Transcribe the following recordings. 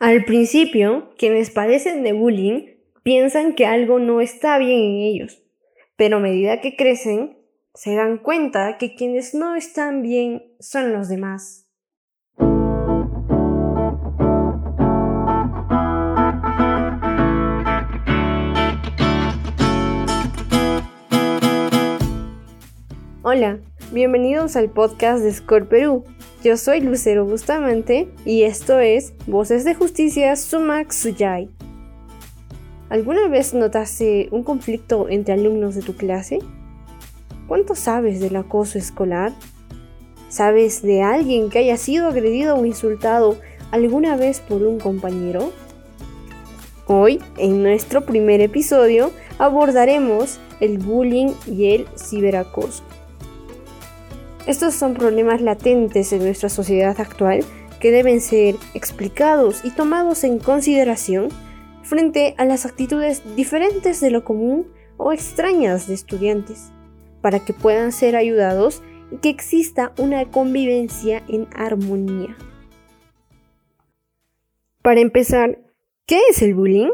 Al principio, quienes padecen de bullying piensan que algo no está bien en ellos, pero a medida que crecen, se dan cuenta que quienes no están bien son los demás. Hola, bienvenidos al podcast de Score Perú. Yo soy Lucero Bustamante y esto es Voces de Justicia Sumac Suyay. ¿Alguna vez notaste un conflicto entre alumnos de tu clase? ¿Cuánto sabes del acoso escolar? ¿Sabes de alguien que haya sido agredido o insultado alguna vez por un compañero? Hoy, en nuestro primer episodio, abordaremos el bullying y el ciberacoso. Estos son problemas latentes en nuestra sociedad actual que deben ser explicados y tomados en consideración frente a las actitudes diferentes de lo común o extrañas de estudiantes, para que puedan ser ayudados y que exista una convivencia en armonía. Para empezar, ¿qué es el bullying?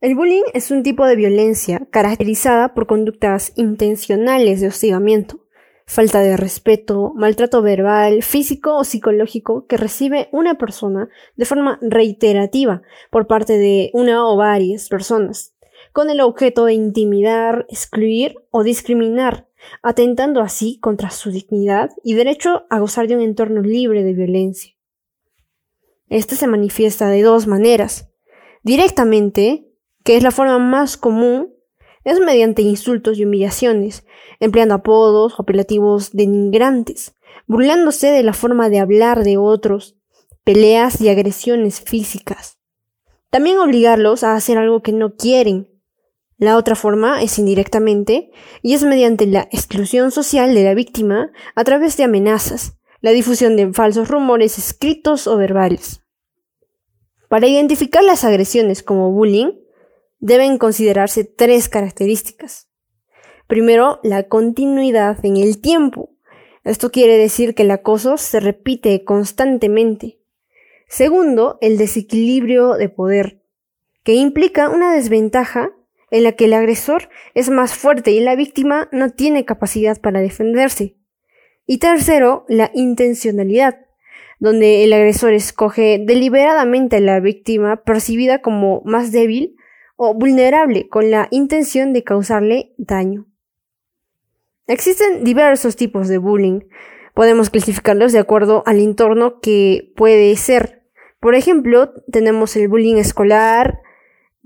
El bullying es un tipo de violencia caracterizada por conductas intencionales de hostigamiento falta de respeto, maltrato verbal, físico o psicológico que recibe una persona de forma reiterativa por parte de una o varias personas, con el objeto de intimidar, excluir o discriminar, atentando así contra su dignidad y derecho a gozar de un entorno libre de violencia. Este se manifiesta de dos maneras. Directamente, que es la forma más común es mediante insultos y humillaciones, empleando apodos o apelativos denigrantes, burlándose de la forma de hablar de otros, peleas y agresiones físicas. También obligarlos a hacer algo que no quieren. La otra forma es indirectamente y es mediante la exclusión social de la víctima a través de amenazas, la difusión de falsos rumores escritos o verbales. Para identificar las agresiones como bullying, deben considerarse tres características. Primero, la continuidad en el tiempo. Esto quiere decir que el acoso se repite constantemente. Segundo, el desequilibrio de poder, que implica una desventaja en la que el agresor es más fuerte y la víctima no tiene capacidad para defenderse. Y tercero, la intencionalidad, donde el agresor escoge deliberadamente a la víctima percibida como más débil o vulnerable con la intención de causarle daño. Existen diversos tipos de bullying. Podemos clasificarlos de acuerdo al entorno que puede ser. Por ejemplo, tenemos el bullying escolar,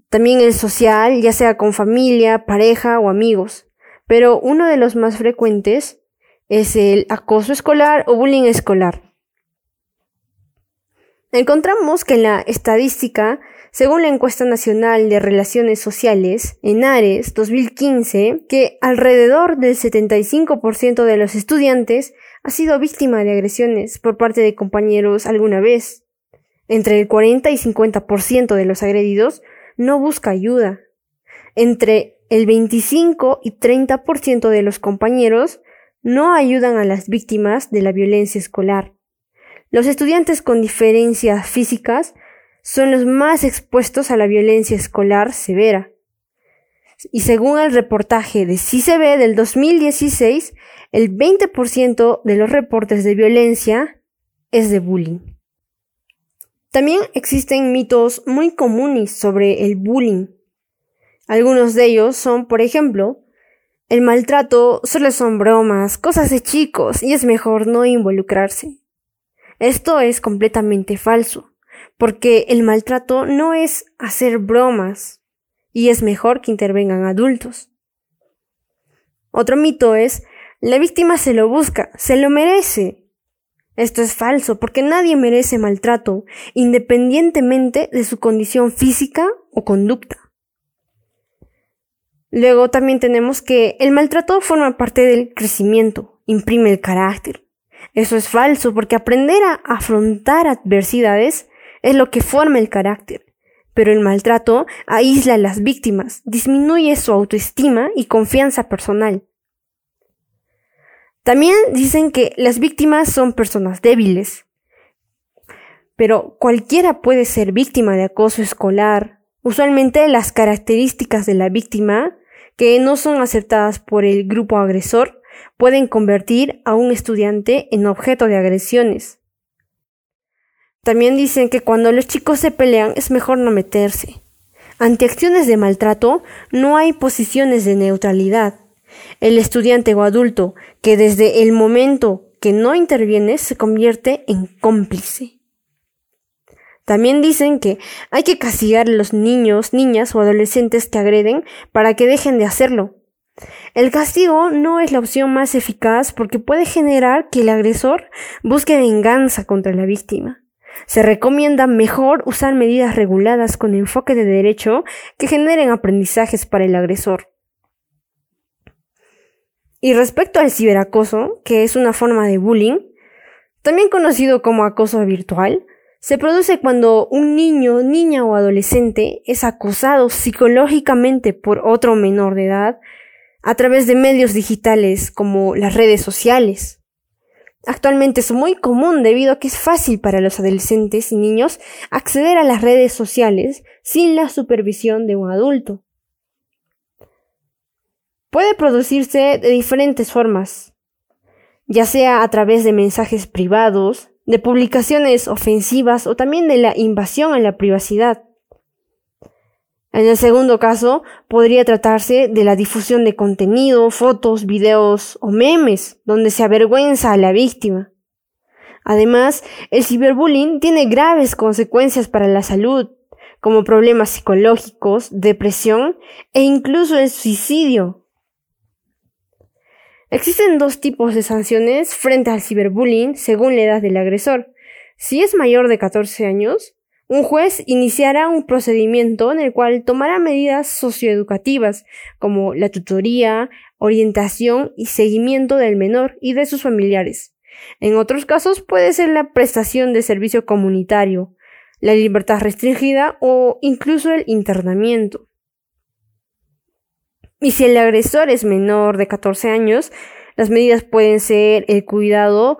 también el social, ya sea con familia, pareja o amigos. Pero uno de los más frecuentes es el acoso escolar o bullying escolar. Encontramos que en la estadística según la encuesta nacional de relaciones sociales, en Ares 2015, que alrededor del 75% de los estudiantes ha sido víctima de agresiones por parte de compañeros alguna vez. Entre el 40 y 50% de los agredidos no busca ayuda. Entre el 25 y 30% de los compañeros no ayudan a las víctimas de la violencia escolar. Los estudiantes con diferencias físicas son los más expuestos a la violencia escolar severa. Y según el reportaje de CICB del 2016, el 20% de los reportes de violencia es de bullying. También existen mitos muy comunes sobre el bullying. Algunos de ellos son, por ejemplo, el maltrato solo son bromas, cosas de chicos y es mejor no involucrarse. Esto es completamente falso porque el maltrato no es hacer bromas y es mejor que intervengan adultos. Otro mito es, la víctima se lo busca, se lo merece. Esto es falso porque nadie merece maltrato, independientemente de su condición física o conducta. Luego también tenemos que el maltrato forma parte del crecimiento, imprime el carácter. Eso es falso porque aprender a afrontar adversidades es lo que forma el carácter. Pero el maltrato aísla a las víctimas, disminuye su autoestima y confianza personal. También dicen que las víctimas son personas débiles. pero cualquiera puede ser víctima de acoso escolar. Usualmente las características de la víctima, que no son aceptadas por el grupo agresor, pueden convertir a un estudiante en objeto de agresiones. También dicen que cuando los chicos se pelean es mejor no meterse. Ante acciones de maltrato no hay posiciones de neutralidad. El estudiante o adulto que desde el momento que no interviene se convierte en cómplice. También dicen que hay que castigar a los niños, niñas o adolescentes que agreden para que dejen de hacerlo. El castigo no es la opción más eficaz porque puede generar que el agresor busque venganza contra la víctima. Se recomienda mejor usar medidas reguladas con enfoque de derecho que generen aprendizajes para el agresor. Y respecto al ciberacoso, que es una forma de bullying, también conocido como acoso virtual, se produce cuando un niño, niña o adolescente es acosado psicológicamente por otro menor de edad a través de medios digitales como las redes sociales. Actualmente es muy común debido a que es fácil para los adolescentes y niños acceder a las redes sociales sin la supervisión de un adulto. Puede producirse de diferentes formas, ya sea a través de mensajes privados, de publicaciones ofensivas o también de la invasión a la privacidad. En el segundo caso, podría tratarse de la difusión de contenido, fotos, videos o memes, donde se avergüenza a la víctima. Además, el ciberbullying tiene graves consecuencias para la salud, como problemas psicológicos, depresión e incluso el suicidio. Existen dos tipos de sanciones frente al ciberbullying según la edad del agresor. Si es mayor de 14 años, un juez iniciará un procedimiento en el cual tomará medidas socioeducativas como la tutoría, orientación y seguimiento del menor y de sus familiares. En otros casos puede ser la prestación de servicio comunitario, la libertad restringida o incluso el internamiento. Y si el agresor es menor de 14 años, las medidas pueden ser el cuidado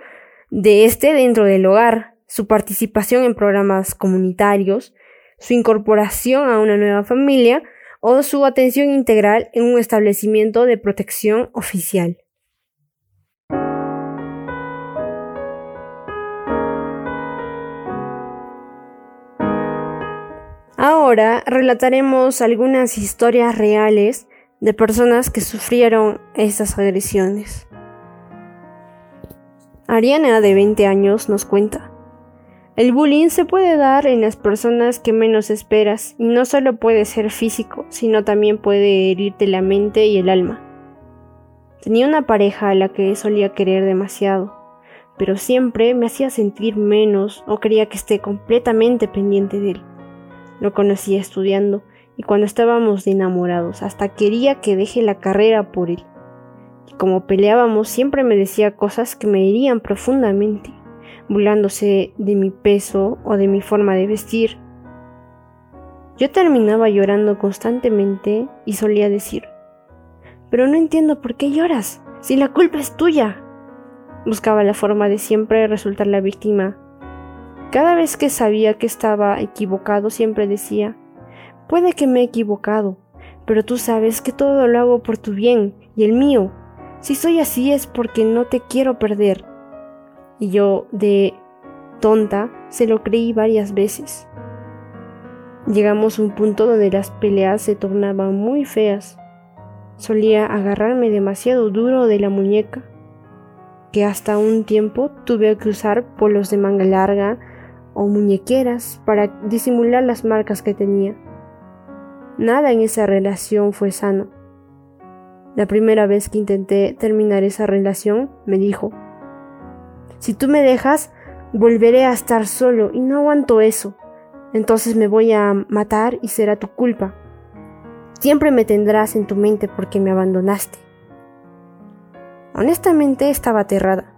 de este dentro del hogar, su participación en programas comunitarios, su incorporación a una nueva familia o su atención integral en un establecimiento de protección oficial. Ahora relataremos algunas historias reales de personas que sufrieron estas agresiones. Ariana, de 20 años, nos cuenta. El bullying se puede dar en las personas que menos esperas y no solo puede ser físico, sino también puede herirte la mente y el alma. Tenía una pareja a la que solía querer demasiado, pero siempre me hacía sentir menos o quería que esté completamente pendiente de él. Lo conocía estudiando y cuando estábamos enamorados, hasta quería que deje la carrera por él. Y como peleábamos, siempre me decía cosas que me herían profundamente, burlándose de mi peso o de mi forma de vestir. Yo terminaba llorando constantemente y solía decir, pero no entiendo por qué lloras, si la culpa es tuya. Buscaba la forma de siempre resultar la víctima. Cada vez que sabía que estaba equivocado, siempre decía, Puede que me he equivocado, pero tú sabes que todo lo hago por tu bien y el mío. Si soy así es porque no te quiero perder. Y yo, de tonta, se lo creí varias veces. Llegamos a un punto donde las peleas se tornaban muy feas. Solía agarrarme demasiado duro de la muñeca, que hasta un tiempo tuve que usar polos de manga larga o muñequeras para disimular las marcas que tenía. Nada en esa relación fue sano. La primera vez que intenté terminar esa relación, me dijo, si tú me dejas, volveré a estar solo y no aguanto eso. Entonces me voy a matar y será tu culpa. Siempre me tendrás en tu mente porque me abandonaste. Honestamente estaba aterrada.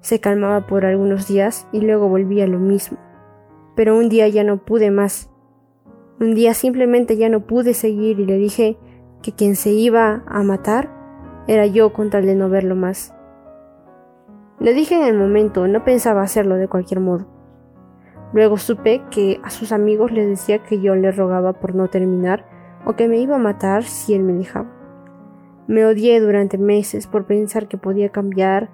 Se calmaba por algunos días y luego volvía lo mismo. Pero un día ya no pude más un día simplemente ya no pude seguir y le dije que quien se iba a matar era yo con tal de no verlo más. Le dije en el momento, no pensaba hacerlo de cualquier modo. Luego supe que a sus amigos les decía que yo le rogaba por no terminar o que me iba a matar si él me dejaba. Me odié durante meses por pensar que podía cambiar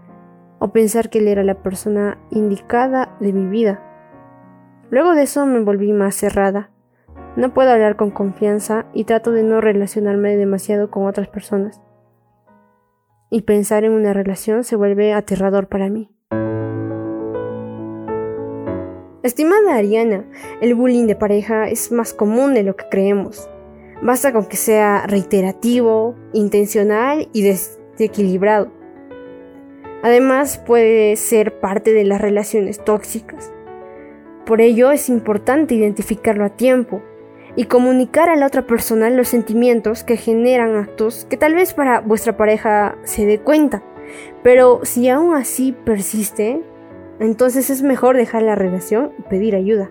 o pensar que él era la persona indicada de mi vida. Luego de eso me volví más cerrada. No puedo hablar con confianza y trato de no relacionarme demasiado con otras personas. Y pensar en una relación se vuelve aterrador para mí. Estimada Ariana, el bullying de pareja es más común de lo que creemos. Basta con que sea reiterativo, intencional y desequilibrado. Además puede ser parte de las relaciones tóxicas. Por ello es importante identificarlo a tiempo y comunicar a la otra persona los sentimientos que generan actos que tal vez para vuestra pareja se dé cuenta. Pero si aún así persiste, entonces es mejor dejar la relación y pedir ayuda.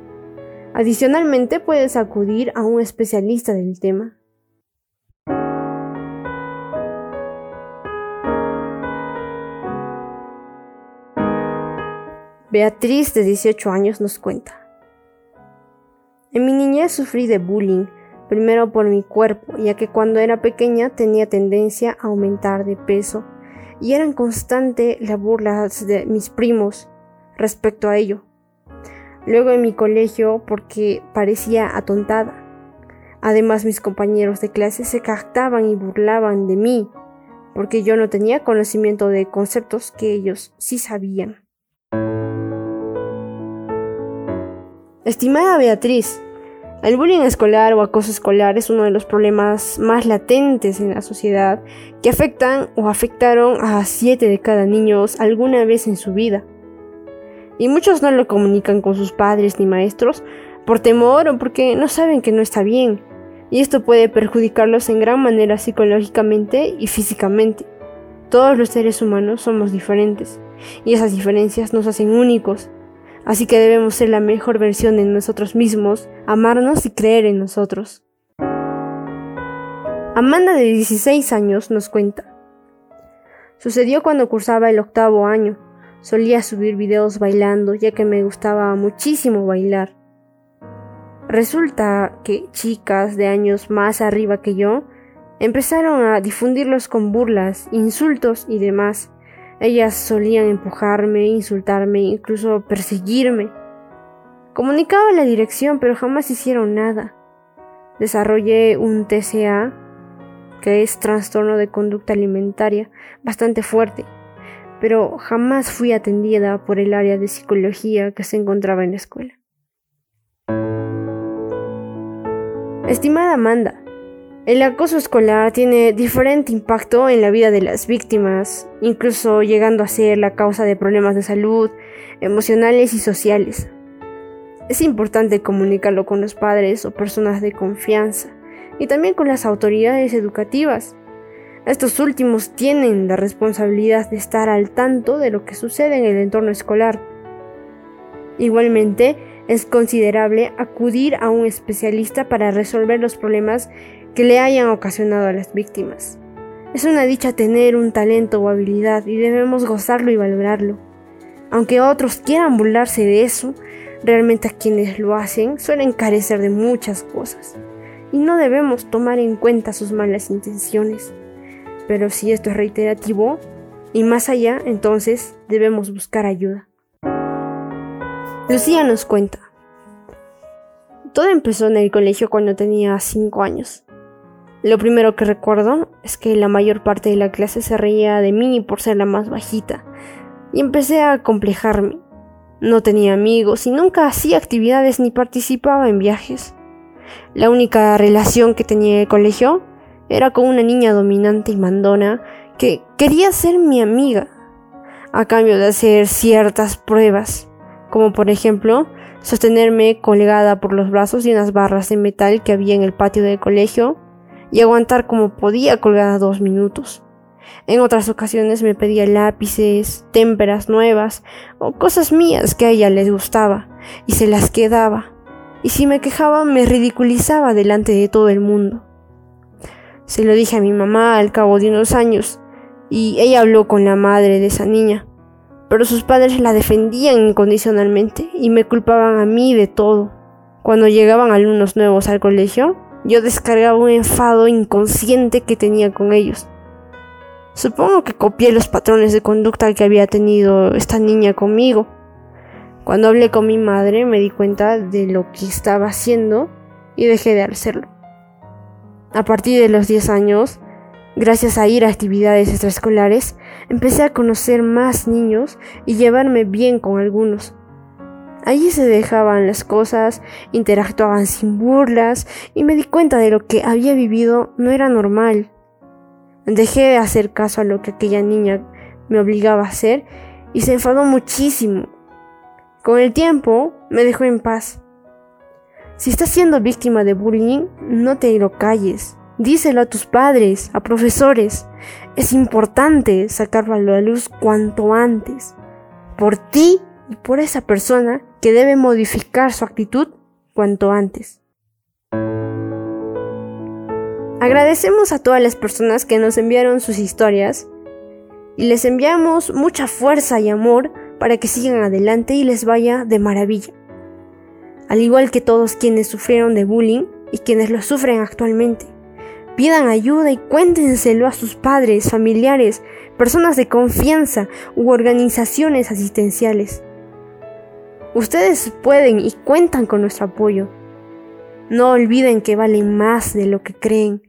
Adicionalmente puedes acudir a un especialista del tema. Beatriz, de 18 años, nos cuenta. En mi niñez sufrí de bullying, primero por mi cuerpo, ya que cuando era pequeña tenía tendencia a aumentar de peso, y eran constante las burlas de mis primos respecto a ello. Luego en mi colegio porque parecía atontada. Además mis compañeros de clase se captaban y burlaban de mí porque yo no tenía conocimiento de conceptos que ellos sí sabían. Estimada Beatriz, el bullying escolar o acoso escolar es uno de los problemas más latentes en la sociedad que afectan o afectaron a 7 de cada niños alguna vez en su vida y muchos no lo comunican con sus padres ni maestros por temor o porque no saben que no está bien, y esto puede perjudicarlos en gran manera psicológicamente y físicamente. Todos los seres humanos somos diferentes, y esas diferencias nos hacen únicos, así que debemos ser la mejor versión de nosotros mismos, amarnos y creer en nosotros. Amanda de 16 años nos cuenta. Sucedió cuando cursaba el octavo año. Solía subir videos bailando ya que me gustaba muchísimo bailar. Resulta que chicas de años más arriba que yo empezaron a difundirlos con burlas, insultos y demás. Ellas solían empujarme, insultarme, incluso perseguirme. Comunicaba la dirección, pero jamás hicieron nada. Desarrollé un TCA, que es trastorno de conducta alimentaria, bastante fuerte pero jamás fui atendida por el área de psicología que se encontraba en la escuela. Estimada Amanda, el acoso escolar tiene diferente impacto en la vida de las víctimas, incluso llegando a ser la causa de problemas de salud, emocionales y sociales. Es importante comunicarlo con los padres o personas de confianza y también con las autoridades educativas estos últimos tienen la responsabilidad de estar al tanto de lo que sucede en el entorno escolar. Igualmente, es considerable acudir a un especialista para resolver los problemas que le hayan ocasionado a las víctimas. Es una dicha tener un talento o habilidad y debemos gozarlo y valorarlo. Aunque otros quieran burlarse de eso, realmente a quienes lo hacen suelen carecer de muchas cosas y no debemos tomar en cuenta sus malas intenciones pero si esto es reiterativo y más allá, entonces debemos buscar ayuda. Lucía nos cuenta. Todo empezó en el colegio cuando tenía 5 años. Lo primero que recuerdo es que la mayor parte de la clase se reía de mí por ser la más bajita, y empecé a complejarme. No tenía amigos y nunca hacía actividades ni participaba en viajes. La única relación que tenía en el colegio era como una niña dominante y mandona que quería ser mi amiga, a cambio de hacer ciertas pruebas, como por ejemplo sostenerme colgada por los brazos de unas barras de metal que había en el patio del colegio y aguantar como podía colgada dos minutos. En otras ocasiones me pedía lápices, témperas nuevas o cosas mías que a ella les gustaba y se las quedaba. Y si me quejaba me ridiculizaba delante de todo el mundo. Se lo dije a mi mamá al cabo de unos años, y ella habló con la madre de esa niña. pero sus padres la defendían incondicionalmente y me culpaban a mí de todo. Cuando llegaban alumnos nuevos al colegio, yo descargaba un enfado inconsciente que tenía con ellos. Supongo que copié los patrones de conducta que había tenido esta niña conmigo. Cuando hablé con mi madre me di cuenta de lo que estaba haciendo y dejé de hacerlo. A partir de los 10 años, gracias a ir a actividades extraescolares, empecé a conocer más niños y llevarme bien con algunos. Allí se dejaban las cosas, interactuaban sin burlas y me di cuenta de lo que había vivido no era normal. Dejé de hacer caso a lo que aquella niña me obligaba a hacer y se enfadó muchísimo. Con el tiempo me dejó en paz. Si estás siendo víctima de bullying, no te lo calles. Díselo a tus padres, a profesores. Es importante sacarlo a la luz cuanto antes. Por ti y por esa persona que debe modificar su actitud cuanto antes. Agradecemos a todas las personas que nos enviaron sus historias y les enviamos mucha fuerza y amor para que sigan adelante y les vaya de maravilla. Al igual que todos quienes sufrieron de bullying y quienes lo sufren actualmente. Pidan ayuda y cuéntenselo a sus padres, familiares, personas de confianza u organizaciones asistenciales. Ustedes pueden y cuentan con nuestro apoyo. No olviden que valen más de lo que creen.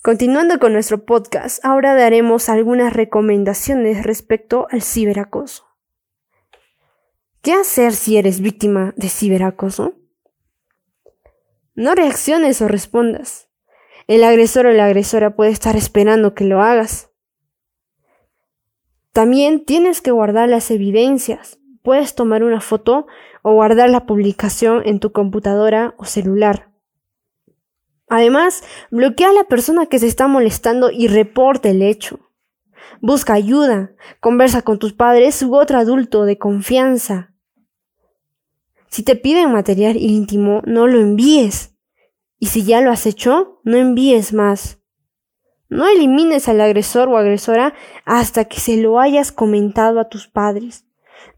Continuando con nuestro podcast, ahora daremos algunas recomendaciones respecto al ciberacoso. ¿Qué hacer si eres víctima de ciberacoso? No reacciones o respondas. El agresor o la agresora puede estar esperando que lo hagas. También tienes que guardar las evidencias. Puedes tomar una foto o guardar la publicación en tu computadora o celular. Además, bloquea a la persona que se está molestando y reporta el hecho. Busca ayuda, conversa con tus padres u otro adulto de confianza. Si te piden material íntimo, no lo envíes. Y si ya lo has hecho, no envíes más. No elimines al agresor o agresora hasta que se lo hayas comentado a tus padres.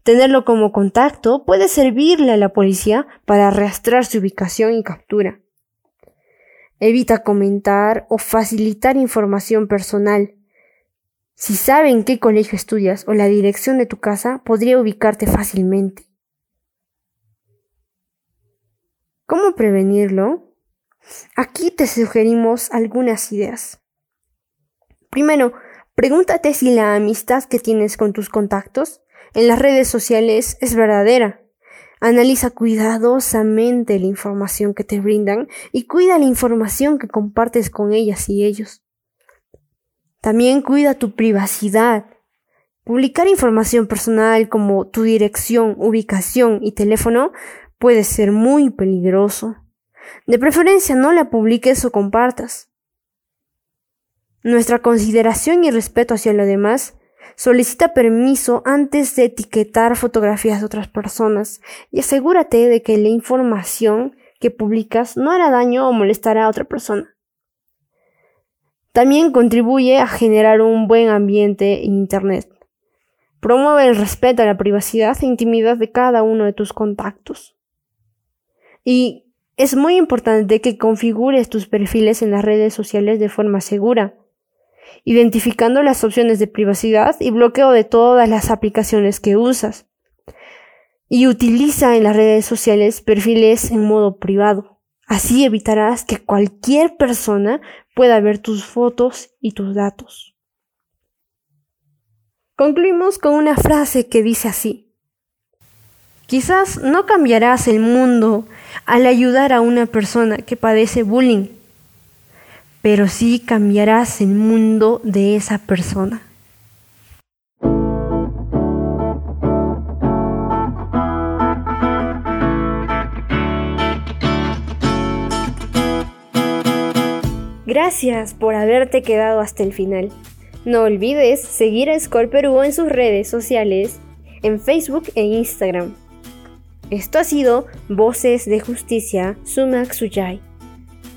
Tenerlo como contacto puede servirle a la policía para arrastrar su ubicación y captura. Evita comentar o facilitar información personal. Si saben qué colegio estudias o la dirección de tu casa, podría ubicarte fácilmente. ¿Cómo prevenirlo? Aquí te sugerimos algunas ideas. Primero, pregúntate si la amistad que tienes con tus contactos en las redes sociales es verdadera. Analiza cuidadosamente la información que te brindan y cuida la información que compartes con ellas y ellos. También cuida tu privacidad. Publicar información personal como tu dirección, ubicación y teléfono puede ser muy peligroso. De preferencia no la publiques o compartas. Nuestra consideración y respeto hacia lo demás solicita permiso antes de etiquetar fotografías de otras personas y asegúrate de que la información que publicas no hará daño o molestará a otra persona. También contribuye a generar un buen ambiente en Internet. Promueve el respeto a la privacidad e intimidad de cada uno de tus contactos. Y es muy importante que configures tus perfiles en las redes sociales de forma segura identificando las opciones de privacidad y bloqueo de todas las aplicaciones que usas. Y utiliza en las redes sociales perfiles en modo privado. Así evitarás que cualquier persona pueda ver tus fotos y tus datos. Concluimos con una frase que dice así. Quizás no cambiarás el mundo al ayudar a una persona que padece bullying pero sí cambiarás el mundo de esa persona. Gracias por haberte quedado hasta el final. No olvides seguir a Score Perú en sus redes sociales, en Facebook e Instagram. Esto ha sido Voces de Justicia, Sumac Suyai.